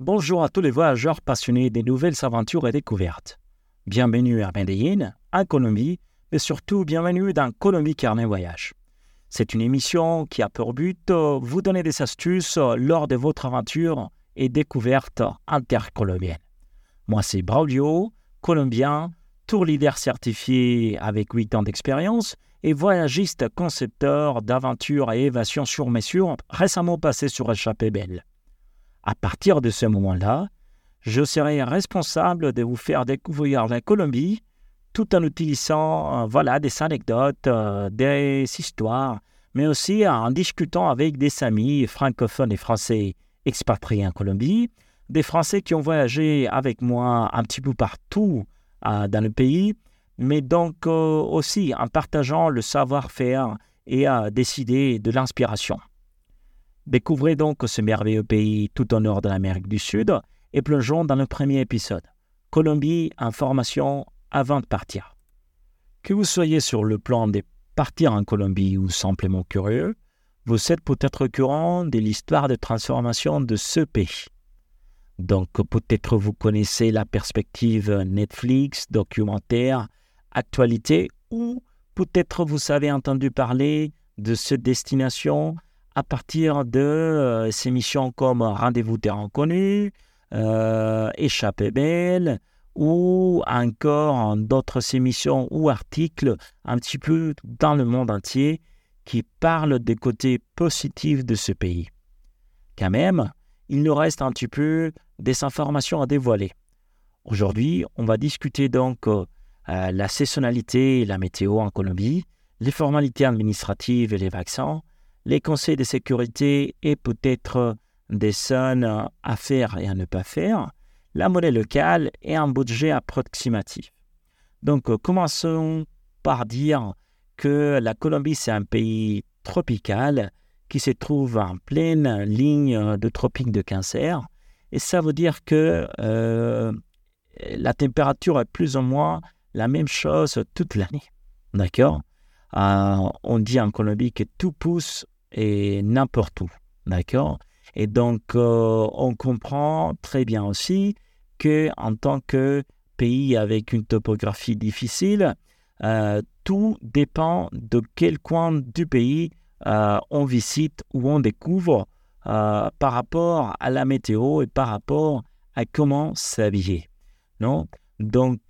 Bonjour à tous les voyageurs passionnés des nouvelles aventures et découvertes. Bienvenue à Medellin, en Colombie, mais surtout bienvenue dans Colombie Carnet Voyage. C'est une émission qui a pour but de vous donner des astuces lors de votre aventure et découverte intercolombienne. Moi, c'est Braulio, colombien, tour leader certifié avec 8 ans d'expérience et voyagiste concepteur d'aventures et évasion sur mesure récemment passé sur Échappée Belle. À partir de ce moment-là, je serai responsable de vous faire découvrir la Colombie tout en utilisant euh, voilà, des anecdotes, euh, des histoires, mais aussi en discutant avec des amis francophones et français expatriés en Colombie, des Français qui ont voyagé avec moi un petit peu partout euh, dans le pays, mais donc aussi en partageant le savoir-faire et à décider de l'inspiration. Découvrez donc ce merveilleux pays tout au nord de l'Amérique du Sud et plongeons dans le premier épisode. Colombie, information avant de partir. Que vous soyez sur le plan de partir en Colombie ou simplement curieux, vous êtes peut-être courant de l'histoire de transformation de ce pays. Donc peut-être vous connaissez la perspective Netflix, documentaire, actualité, ou peut-être vous avez entendu parler de cette destination à partir de euh, ces missions comme Rendez-vous terrain connu, euh, belle, ou encore d'autres émissions ou articles un petit peu dans le monde entier qui parlent des côtés positifs de ce pays. Quand même, il nous reste un petit peu des informations à dévoiler. Aujourd'hui, on va discuter donc euh, la saisonnalité et la météo en Colombie, les formalités administratives et les vaccins, les conseils de sécurité et peut-être des zones à faire et à ne pas faire, la monnaie locale et un budget approximatif. Donc, euh, commençons par dire que la Colombie, c'est un pays tropical qui se trouve en pleine ligne de tropique de cancer. Et ça veut dire que euh, la température est plus ou moins la même chose toute l'année. D'accord? Euh, On dit en Colombie que tout pousse et n'importe où. D'accord? Et donc, euh, on comprend très bien aussi que en tant que pays avec une topographie difficile, euh, tout dépend de quel coin du pays euh, on visite ou on découvre par rapport à la météo et par rapport à comment s'habiller. Non? Donc,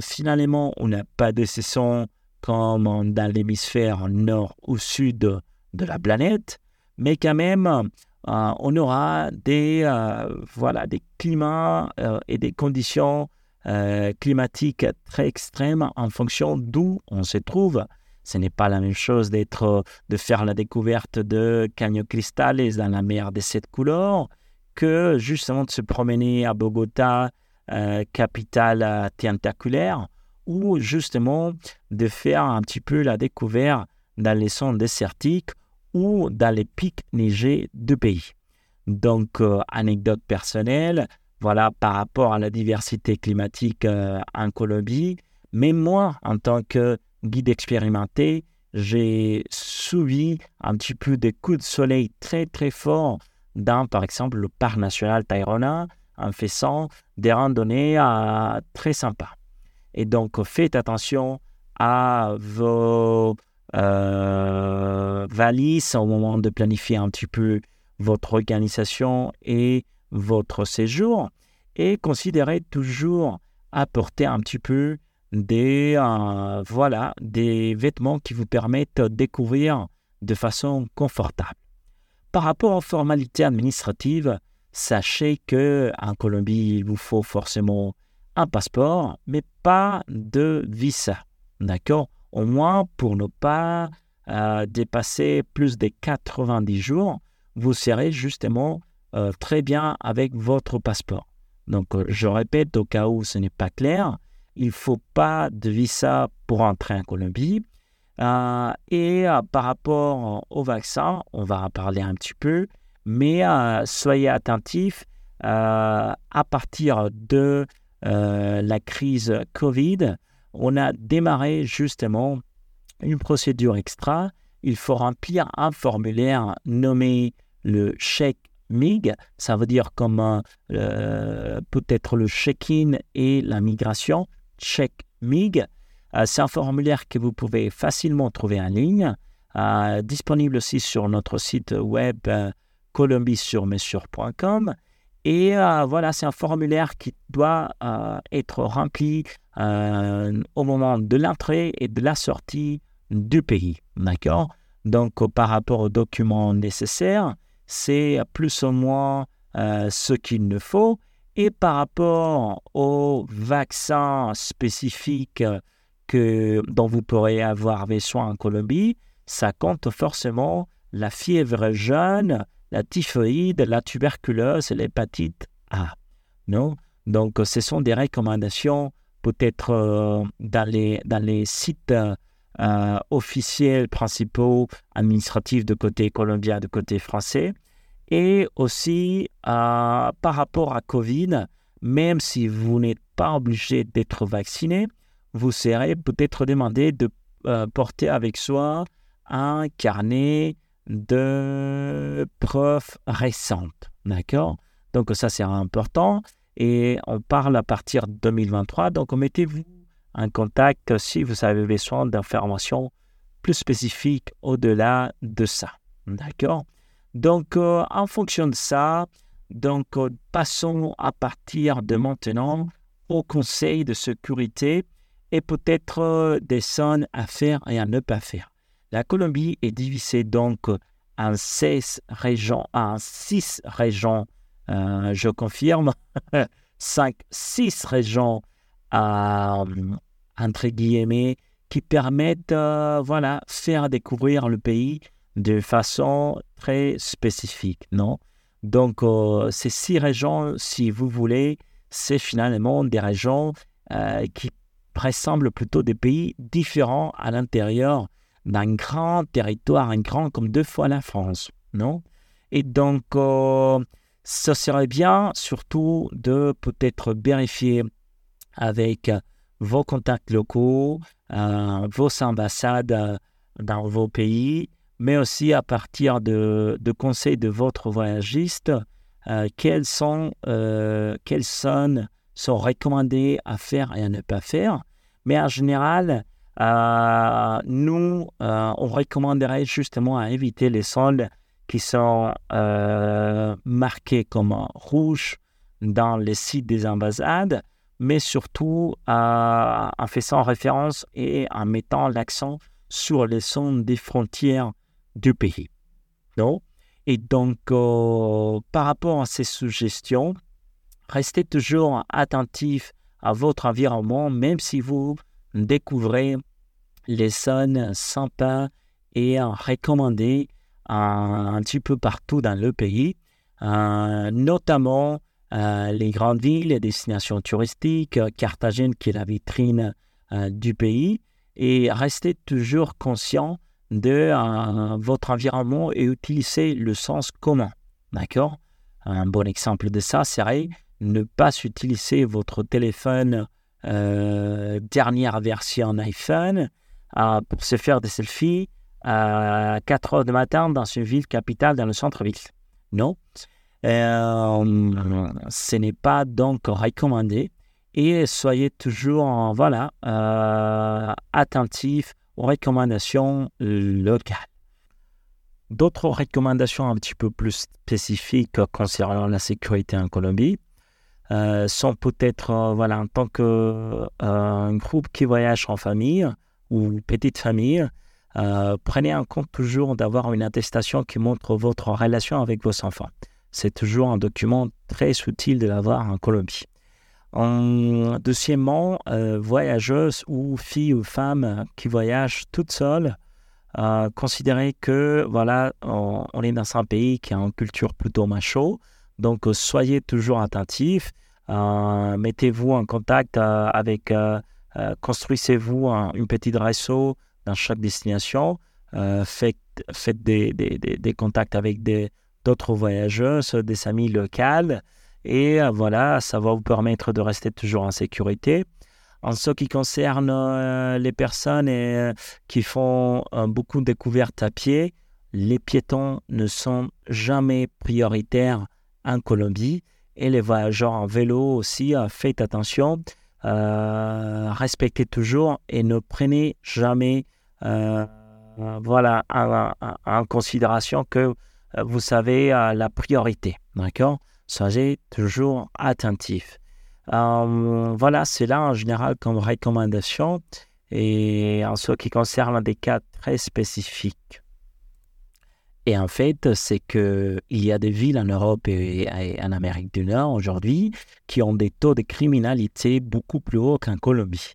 finalement, on n'a pas de saison comme dans l'hémisphère nord ou sud de la planète, mais quand même, euh, on aura des, euh, voilà, des climats euh, et des conditions climatiques très extrêmes en fonction d'où on se trouve. Ce n'est pas la même chose d'être, de faire la découverte de Caño Cristales dans la mer des sept couleurs que justement de se promener à Bogota, capitale tentaculaire, ou justement de faire un petit peu la découverte dans les zones désertiques ou dans les pics neigés du pays. Donc, euh, anecdote personnelle, voilà, par rapport à la diversité climatique euh, en Colombie, mais moi, en tant que guide expérimenté, j'ai suivi un petit peu des coups de soleil très très forts dans, par exemple, le parc national Tayrona, en faisant des randonnées euh, très sympas. Et donc, faites attention à vos euh, valise au moment de planifier un petit peu votre organisation et votre séjour et considérez toujours apporter un petit peu des, euh, voilà, des vêtements qui vous permettent de découvrir de façon confortable. Par rapport aux formalités administratives, sachez que en Colombie, il vous faut forcément un passeport, mais pas de visa. D'accord? Au moins pour ne pas euh, dépasser plus de 90 jours, vous serez justement euh, très bien avec votre passeport. Donc, euh, je répète, au cas où ce n'est pas clair, il ne faut pas de visa pour entrer en Colombie. et par rapport au vaccin, on va en parler un petit peu, mais soyez attentifs à partir de la crise Covid on a démarré justement une procédure extra. Il faut remplir un formulaire nommé le chèque MIG, ça veut dire comme peut-être le check-in et la migration, check MIG. C'est un formulaire que vous pouvez facilement trouver en ligne, disponible aussi sur notre site web colombie-sur-mesure.com. Et euh, voilà, c'est un formulaire qui doit euh, être rempli euh, au moment de l'entrée et de la sortie du pays. D'accord? Donc, par rapport aux documents nécessaires, c'est plus ou moins ce qu'il nous faut. Et par rapport aux vaccins spécifiques que, dont vous pourrez avoir besoin en Colombie, ça compte forcément la fièvre jaune, la typhoïde, la tuberculose l'hépatite A. Non? Donc, ce sont des recommandations peut-être euh, dans, les, dans les sites euh, officiels principaux administratifs de côté colombien, de côté français. Et aussi, euh, par rapport à Covid, même si vous n'êtes pas obligé d'être vacciné, vous serez peut-être demandé de porter avec soi un carnet de preuves récentes. D'accord? Donc ça, c'est important. Et on parle à partir de 2023. Donc mettez-vous en contact si vous avez besoin d'informations plus spécifiques au-delà de ça. D'accord? Donc euh, en fonction de ça, donc euh, passons à partir de maintenant au conseil de sécurité et peut-être euh, des zones à faire et à ne pas faire. La Colombie est divisée donc en 16 régions, en 6 régions, euh, je confirme, 5, 6 régions, euh, entre guillemets, qui permettent euh, voilà, faire découvrir le pays de façon très spécifique. Non? Donc, ces six régions, si vous voulez, c'est finalement des régions qui ressemblent plutôt des pays différents à l'intérieur d'un grand territoire, un grand comme deux fois la France, non? Et donc, euh, ce serait bien surtout de peut-être vérifier avec vos contacts locaux, euh, vos ambassades euh, dans vos pays, mais aussi à partir de, conseils de votre voyagiste, quelles sont, quelles zones sont recommandées à faire et à ne pas faire. Mais en général, euh, nous, euh, on recommanderait justement à éviter les sols qui sont euh, marqués comme rouges dans les sites des ambassades, mais surtout en faisant référence et en mettant l'accent sur les zones des frontières du pays. Non? Et donc, par rapport à ces suggestions, restez toujours attentif à votre environnement, même si vous découvrez les zones sympas et recommandées un, petit peu partout dans le pays, euh, notamment euh, les grandes villes, les destinations touristiques, Carthagène qui est la vitrine euh, du pays, et restez toujours conscient de votre environnement et utilisez le sens commun. D'accord? Un bon exemple de ça serait ne pas utiliser votre téléphone euh, dernière version iPhone euh, pour se faire des selfies à 4 heures du matin dans une ville capitale, dans le centre-ville. Non. Euh, ce n'est pas donc recommandé. Et soyez toujours voilà, attentifs aux recommandations locales. D'autres recommandations un petit peu plus spécifiques concernant la sécurité en Colombie, euh, sont peut-être, euh, voilà, en tant que euh, un groupe qui voyage en famille ou petite famille, prenez en compte toujours d'avoir une attestation qui montre votre relation avec vos enfants. C'est toujours un document très utile de l'avoir en Colombie. En, deuxièmement, voyageuses ou filles ou femmes qui voyagent toutes seules, considérez que voilà, on, on, est dans un pays qui a une culture plutôt macho, donc, euh, soyez toujours attentifs. Euh, mettez-vous en contact euh, avec, construisez-vous une petite réseau dans chaque destination. faites, des, contacts avec d'autres voyageurs, des amis locaux. Et voilà, ça va vous permettre de rester toujours en sécurité. En ce qui concerne les personnes qui font beaucoup de découvertes à pied, les piétons ne sont jamais prioritaires en Colombie et les voyageurs en vélo aussi, faites attention, respectez toujours et ne prenez jamais voilà, en, considération que vous savez la priorité. D'accord? Soyez toujours attentif. voilà, c'est là en général comme recommandation et en ce qui concerne des cas très spécifiques. Et en fait, c'est qu'il y a des villes en Europe et, en Amérique du Nord aujourd'hui qui ont des taux de criminalité beaucoup plus hauts qu'en Colombie.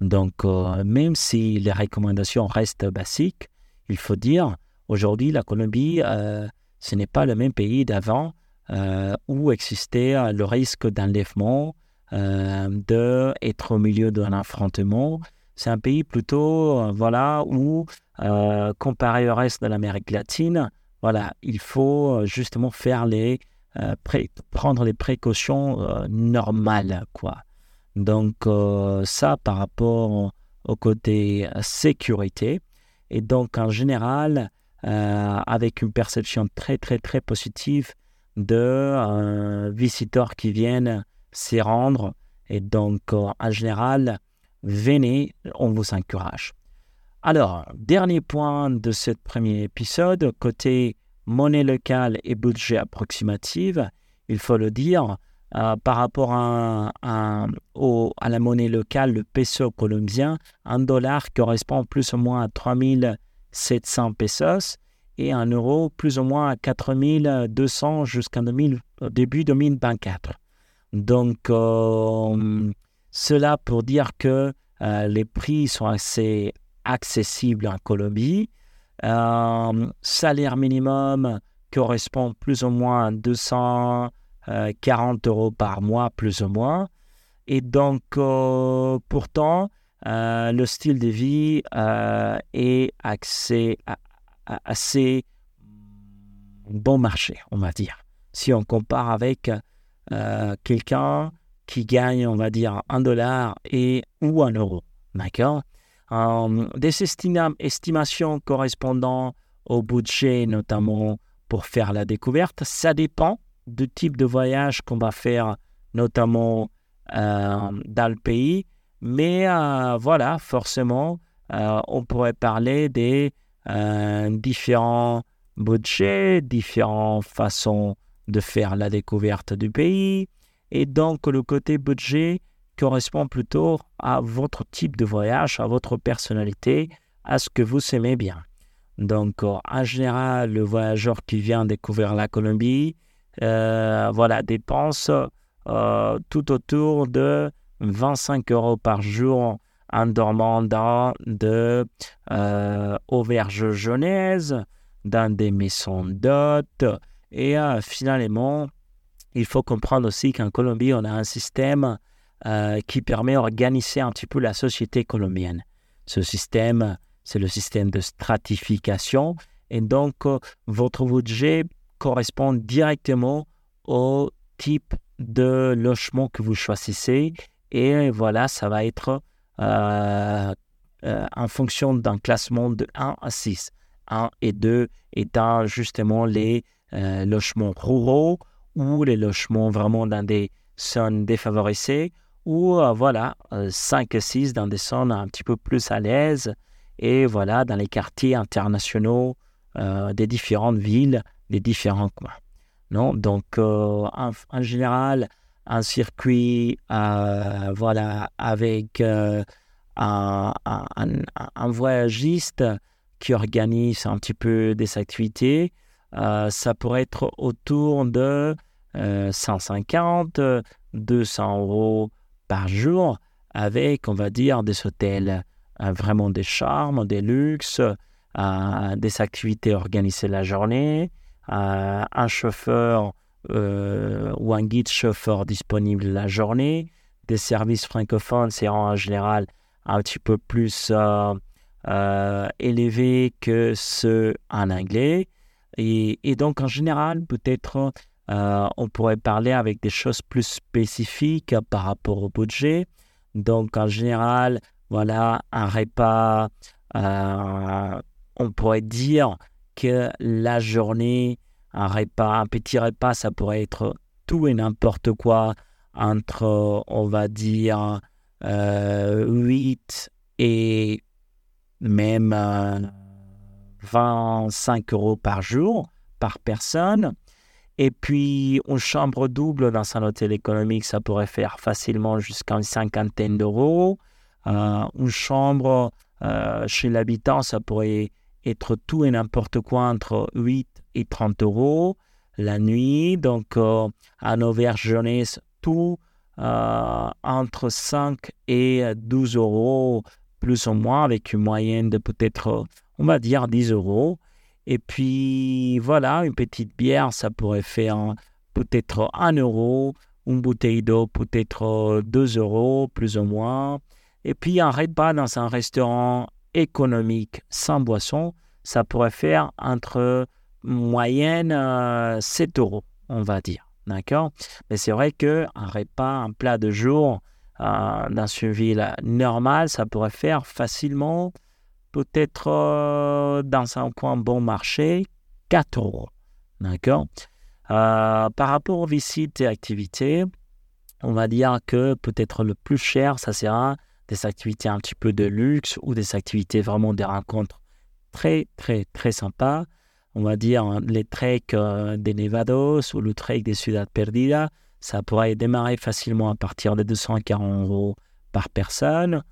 Donc, euh, même si les recommandations restent basiques, il faut dire, aujourd'hui, la Colombie, euh, ce n'est pas le même pays d'avant euh, où existait le risque d'enlèvement, d'être au milieu d'un affrontement c'est un pays plutôt, voilà, où, euh, comparé au reste de l'Amérique latine, voilà, il faut euh, justement faire les, prendre les précautions normales, quoi. Donc, ça par rapport au côté sécurité. Et donc, en général, avec une perception très, très, très positive de visiteurs qui viennent s'y rendre. Et donc, en général, venez, on vous encourage. Alors, dernier point de ce premier épisode, côté monnaie locale et budget approximatif, il faut le dire, euh, par rapport à, la monnaie locale, le peso colombien, un dollar correspond plus ou moins à 3700 pesos et un euro plus ou moins à 4200 jusqu'en début 2024. Donc, euh, cela pour dire que euh, les prix sont assez accessibles en Colombie. Euh, salaire minimum correspond plus ou moins à 240 euros par mois, plus ou moins. Et donc, euh, pourtant, le style de vie est assez bon marché, on va dire. Si on compare avec quelqu'un qui gagne, on va dire, un dollar et ou un euro. D'accord? Euh, Des estimations correspondant au budget, notamment pour faire la découverte, ça dépend du type de voyage qu'on va faire, notamment euh, dans le pays. Mais euh, voilà, forcément, on pourrait parler des différents budgets, différentes façons de faire la découverte du pays, et donc, le côté budget correspond plutôt à votre type de voyage, à votre personnalité, à ce que vous aimez bien. Donc, en général, le voyageur qui vient découvrir la Colombie, euh, voilà, dépense euh, tout autour de 25 euros par jour en dormant dans de euh, auberges jeunesse, dans des maisons d'hôtes et finalement il faut comprendre aussi qu'en Colombie, on a un système euh, qui permet d'organiser un petit peu la société colombienne. Ce système, c'est le système de stratification. Et donc, euh, votre budget correspond directement au type de logement que vous choisissez. Et voilà, ça va être euh, en fonction d'un classement de 1 à 6. 1 et 2 étant justement les logements ruraux ou les logements vraiment dans des zones défavorisées, ou euh, voilà, 5 et 6 dans des zones un petit peu plus à l'aise, et voilà, dans les quartiers internationaux euh, des différentes villes, des différents coins. Non Donc, euh, en, général, un circuit voilà, avec un, voyagiste qui organise un petit peu des activités, ça pourrait être autour de 150, euh, 200 euros par jour avec, on va dire, des hôtels euh, vraiment des charmes, des luxes, euh, des activités organisées la journée, un chauffeur ou un guide chauffeur disponible la journée, des services francophones, c'est en général un petit peu plus élevés que ceux en anglais. Et, donc, en général, peut-être euh, on pourrait parler avec des choses plus spécifiques par rapport au budget. Donc, en général, voilà, un repas, euh, on pourrait dire que la journée, un repas, un petit repas, ça pourrait être tout et n'importe quoi entre, on va dire, 8 euh, et même 25 euh, euros par jour par personne. Et puis, une chambre double dans un hôtel économique, ça pourrait faire facilement jusqu'à une cinquantaine d'euros. Euh, une chambre chez l'habitant, ça pourrait être tout et n'importe quoi entre 8 et 30 euros la nuit. Donc, euh, à Auvergne Jeunesse, tout euh, entre 5 et 12 euros, plus ou moins, avec une moyenne de peut-être, on va dire, 10 euros. Et puis, voilà, une petite bière, ça pourrait faire peut-être 1 euro. Une bouteille d'eau, peut-être 2 euros, plus ou moins. Et puis, un repas dans un restaurant économique sans boisson, ça pourrait faire entre moyenne 7 euh, euros, on va dire. D'accord? Mais c'est vrai qu'un repas, un plat de jour euh, dans une ville normale, ça pourrait faire facilement, peut-être euh, dans un coin bon marché, 4 euros. D'accord? Par rapport aux visites et activités, on va dire que peut-être le plus cher, ça sera des activités un petit peu de luxe ou des activités vraiment des rencontres très, très, très sympas on va dire, hein, les treks euh, des Nevados ou le trek des Ciudad Perdida, ça pourrait démarrer facilement à partir de 240 euros par personne.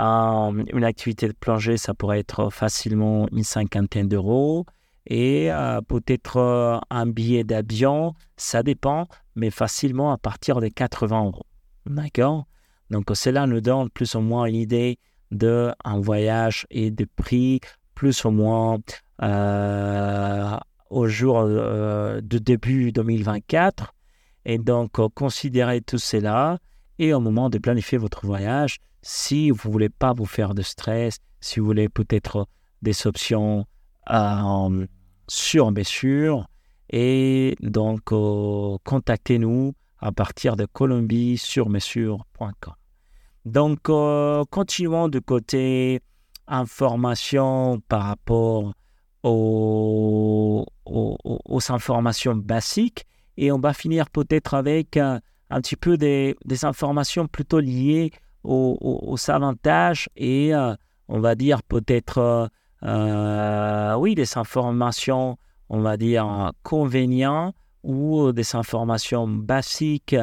Euh, une activité de plongée, ça pourrait être facilement une cinquantaine d'euros. Et euh, peut-être un billet d'avion, ça dépend, mais facilement à partir de 80 euros. D'accord? Donc cela nous donne plus ou moins une idée d'un voyage et de prix plus ou moins euh, au jour euh, de début 2024. Et donc, euh, considérez tout cela et au moment de planifier votre voyage, si vous voulez pas vous faire de stress, si vous voulez peut-être des options sur mesure, et donc contactez-nous à partir de colombie-sur-mesure.com. Donc, continuons du côté information par rapport aux, informations basiques et on va finir peut-être avec un, petit peu des, informations plutôt liées aux, avantages et euh, on va dire peut-être euh, euh, oui des informations on va dire inconvénients ou des informations basiques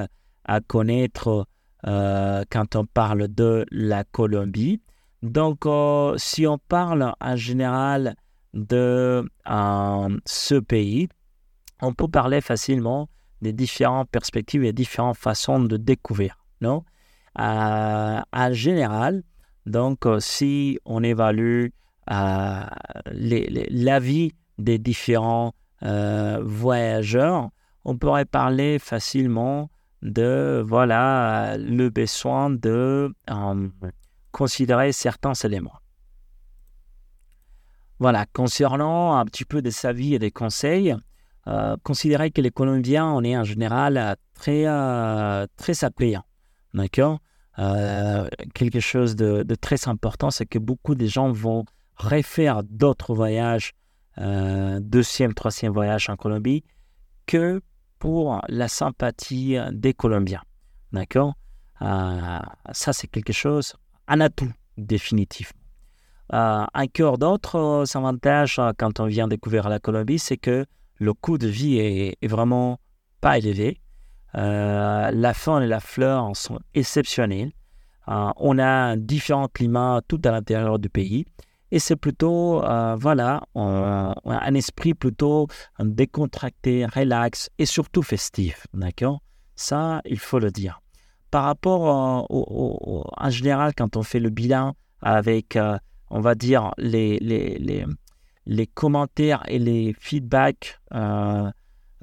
à connaître quand on parle de la Colombie. Donc, si on parle en général de ce pays, on peut parler facilement des différentes perspectives et différentes façons de découvrir. Non? En général, donc, euh, si on évalue l'avis des différents voyageurs, on pourrait parler facilement de voilà le besoin de considérer certains éléments. Voilà, concernant un petit peu de sa vie et des conseils, euh, considérez que les Colombiens, on est en général très, euh, très D'accord euh, Quelque chose de, très important, c'est que beaucoup de gens vont refaire d'autres voyages, euh, deuxième, troisième voyage en Colombie, que pour la sympathie des Colombiens. D'accord Ça, c'est quelque chose, un atout définitif. Euh, cœur d'autres euh, avantages euh, quand on vient découvrir la Colombie, c'est que le coût de vie est, vraiment pas élevé. La faune et la fleur sont exceptionnelles. on a différents climats tout à l'intérieur du pays. Et c'est plutôt, voilà, un esprit plutôt décontracté, relax et surtout festif. D'accord? Ça, il faut le dire. Par rapport en général, quand on fait le bilan avec on va dire, les, commentaires et les feedbacks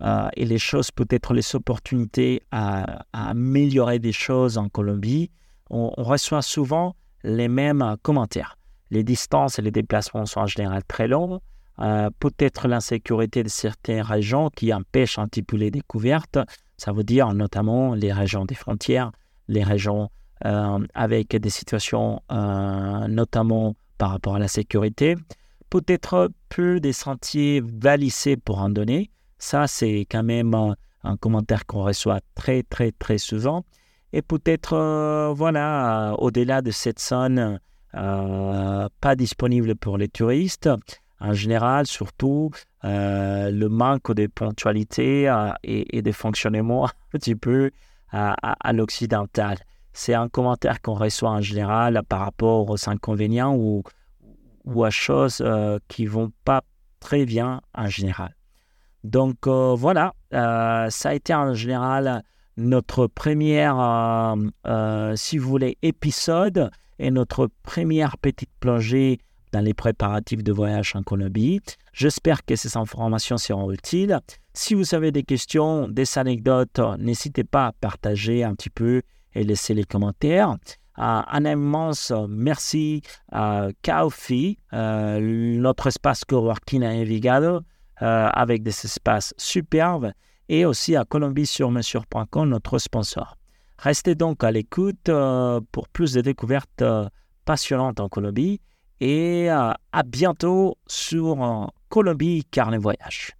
euh, euh, et les choses, peut-être les opportunités à, améliorer des choses en Colombie, on, reçoit souvent les mêmes commentaires. Les distances et les déplacements sont en général très longs. Euh, peut-être l'insécurité de certaines régions qui empêchent un petit peu les découvertes. Ça veut dire notamment les régions des frontières, les régions avec des situations notamment par rapport à la sécurité. peut-être peu des sentiers valissés pour randonnée. Ça, c'est quand même un, commentaire qu'on reçoit très, très, très souvent. Et peut-être, voilà, au-delà de cette zone pas disponible pour les touristes, en général, surtout, le manque de ponctualité et, de fonctionnement un petit peu à l'occidental c'est un commentaire qu'on reçoit en général par rapport aux inconvénients ou, ou à choses euh, qui vont pas très bien en général. Donc euh, voilà, euh, ça a été en général notre première, si vous voulez, épisode et notre première petite plongée dans les préparatifs de voyage en Colombie. J'espère que ces informations seront utiles. Si vous avez des questions, des anecdotes, n'hésitez pas à partager un petit peu et laisser les commentaires. Euh, un immense merci à Kaufi, euh, notre espace coworking à Envigado, euh, avec des espaces superbes, et aussi à colombie-sur-mesure.com, notre sponsor. Restez donc à l'écoute pour plus de découvertes passionnantes en Colombie et à bientôt sur Colombie Carnet Voyage.